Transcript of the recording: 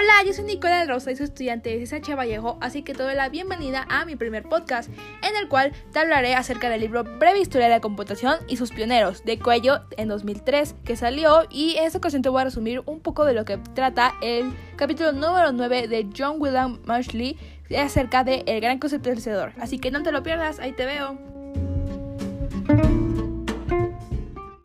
Hola, yo soy Nicola Rosa y soy estudiante de SH Vallejo, así que te doy la bienvenida a mi primer podcast, en el cual te hablaré acerca del libro Breve Historia de la Computación y sus pioneros, de Cuello en 2003, que salió, y en esta ocasión te voy a resumir un poco de lo que trata el capítulo número 9 de John William Mashley acerca de El Gran Concepto del Así que no te lo pierdas, ahí te veo.